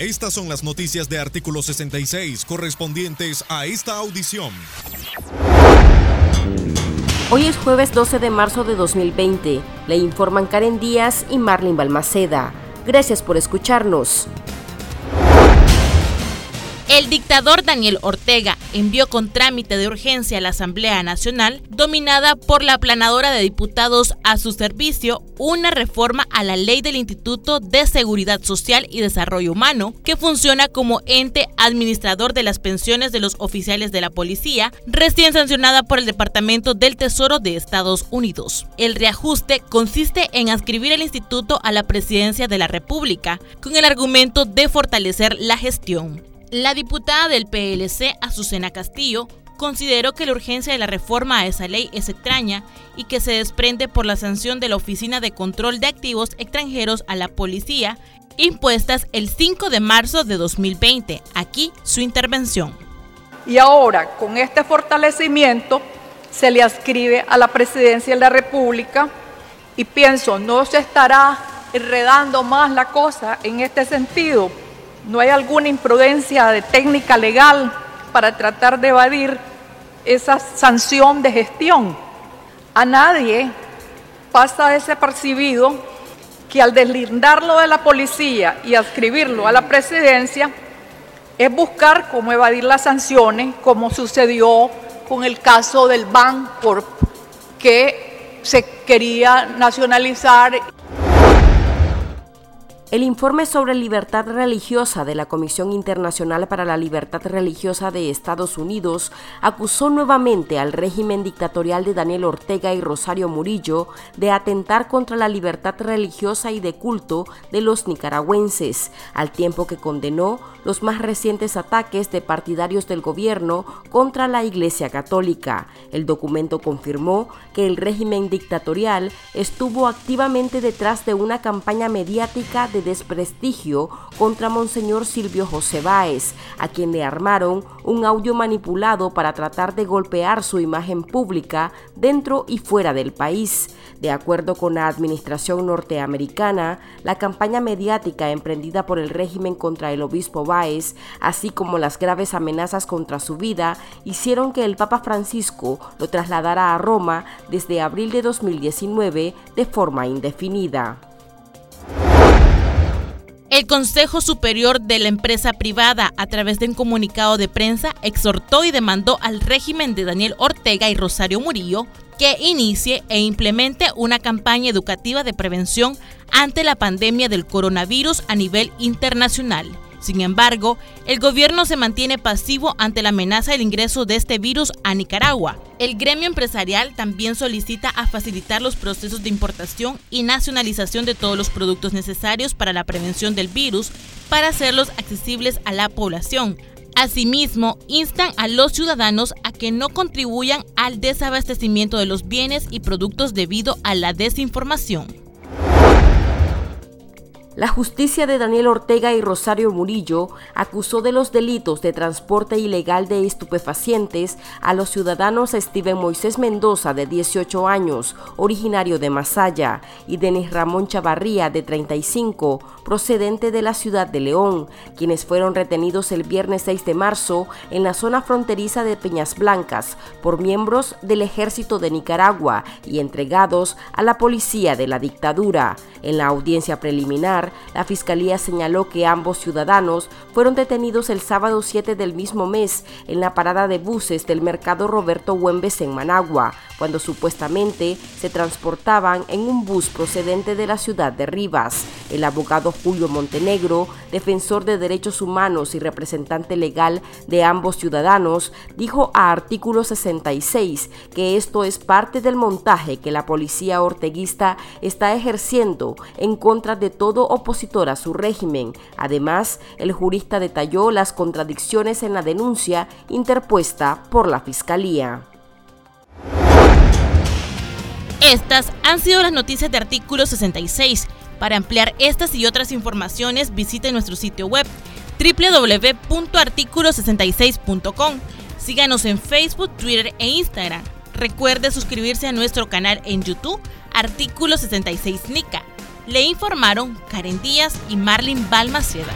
Estas son las noticias de artículo 66 correspondientes a esta audición. Hoy es jueves 12 de marzo de 2020. Le informan Karen Díaz y Marlene Balmaceda. Gracias por escucharnos. El dictador Daniel Ortega envió con trámite de urgencia a la Asamblea Nacional, dominada por la aplanadora de diputados a su servicio, una reforma a la ley del Instituto de Seguridad Social y Desarrollo Humano, que funciona como ente administrador de las pensiones de los oficiales de la policía, recién sancionada por el Departamento del Tesoro de Estados Unidos. El reajuste consiste en adscribir el instituto a la presidencia de la República, con el argumento de fortalecer la gestión. La diputada del PLC, Azucena Castillo, consideró que la urgencia de la reforma a esa ley es extraña y que se desprende por la sanción de la Oficina de Control de Activos Extranjeros a la policía impuestas el 5 de marzo de 2020. Aquí su intervención. Y ahora, con este fortalecimiento, se le ascribe a la presidencia de la República y pienso, no se estará enredando más la cosa en este sentido, no hay alguna imprudencia de técnica legal para tratar de evadir esa sanción de gestión. A nadie pasa desapercibido que al deslindarlo de la policía y adscribirlo a la presidencia, es buscar cómo evadir las sanciones, como sucedió con el caso del Bancorp, que se quería nacionalizar. El informe sobre libertad religiosa de la Comisión Internacional para la Libertad Religiosa de Estados Unidos acusó nuevamente al régimen dictatorial de Daniel Ortega y Rosario Murillo de atentar contra la libertad religiosa y de culto de los nicaragüenses, al tiempo que condenó los más recientes ataques de partidarios del gobierno contra la Iglesia Católica. El documento confirmó que el régimen dictatorial estuvo activamente detrás de una campaña mediática de desprestigio contra Monseñor Silvio José Báez, a quien le armaron un audio manipulado para tratar de golpear su imagen pública dentro y fuera del país. De acuerdo con la administración norteamericana, la campaña mediática emprendida por el régimen contra el obispo Báez, así como las graves amenazas contra su vida, hicieron que el Papa Francisco lo trasladara a Roma desde abril de 2019 de forma indefinida. El Consejo Superior de la Empresa Privada, a través de un comunicado de prensa, exhortó y demandó al régimen de Daniel Ortega y Rosario Murillo que inicie e implemente una campaña educativa de prevención ante la pandemia del coronavirus a nivel internacional. Sin embargo, el gobierno se mantiene pasivo ante la amenaza del ingreso de este virus a Nicaragua. El gremio empresarial también solicita a facilitar los procesos de importación y nacionalización de todos los productos necesarios para la prevención del virus para hacerlos accesibles a la población. Asimismo, instan a los ciudadanos a que no contribuyan al desabastecimiento de los bienes y productos debido a la desinformación. La justicia de Daniel Ortega y Rosario Murillo acusó de los delitos de transporte ilegal de estupefacientes a los ciudadanos Steven Moisés Mendoza, de 18 años, originario de Masaya, y Denis Ramón Chavarría, de 35, procedente de la ciudad de León, quienes fueron retenidos el viernes 6 de marzo en la zona fronteriza de Peñas Blancas por miembros del ejército de Nicaragua y entregados a la policía de la dictadura. En la audiencia preliminar, la Fiscalía señaló que ambos ciudadanos fueron detenidos el sábado 7 del mismo mes en la parada de buses del mercado Roberto Huembes en Managua, cuando supuestamente se transportaban en un bus procedente de la ciudad de Rivas. El abogado Julio Montenegro, defensor de derechos humanos y representante legal de ambos ciudadanos, dijo a artículo 66 que esto es parte del montaje que la policía orteguista está ejerciendo en contra de todo opositor a su régimen. Además, el jurista detalló las contradicciones en la denuncia interpuesta por la Fiscalía. Estas han sido las noticias de artículo 66. Para ampliar estas y otras informaciones, visite nuestro sitio web www.articulo66.com. Síganos en Facebook, Twitter e Instagram. Recuerde suscribirse a nuestro canal en YouTube, Artículo 66 NICA. Le informaron Karen Díaz y Marlin Balmaceda.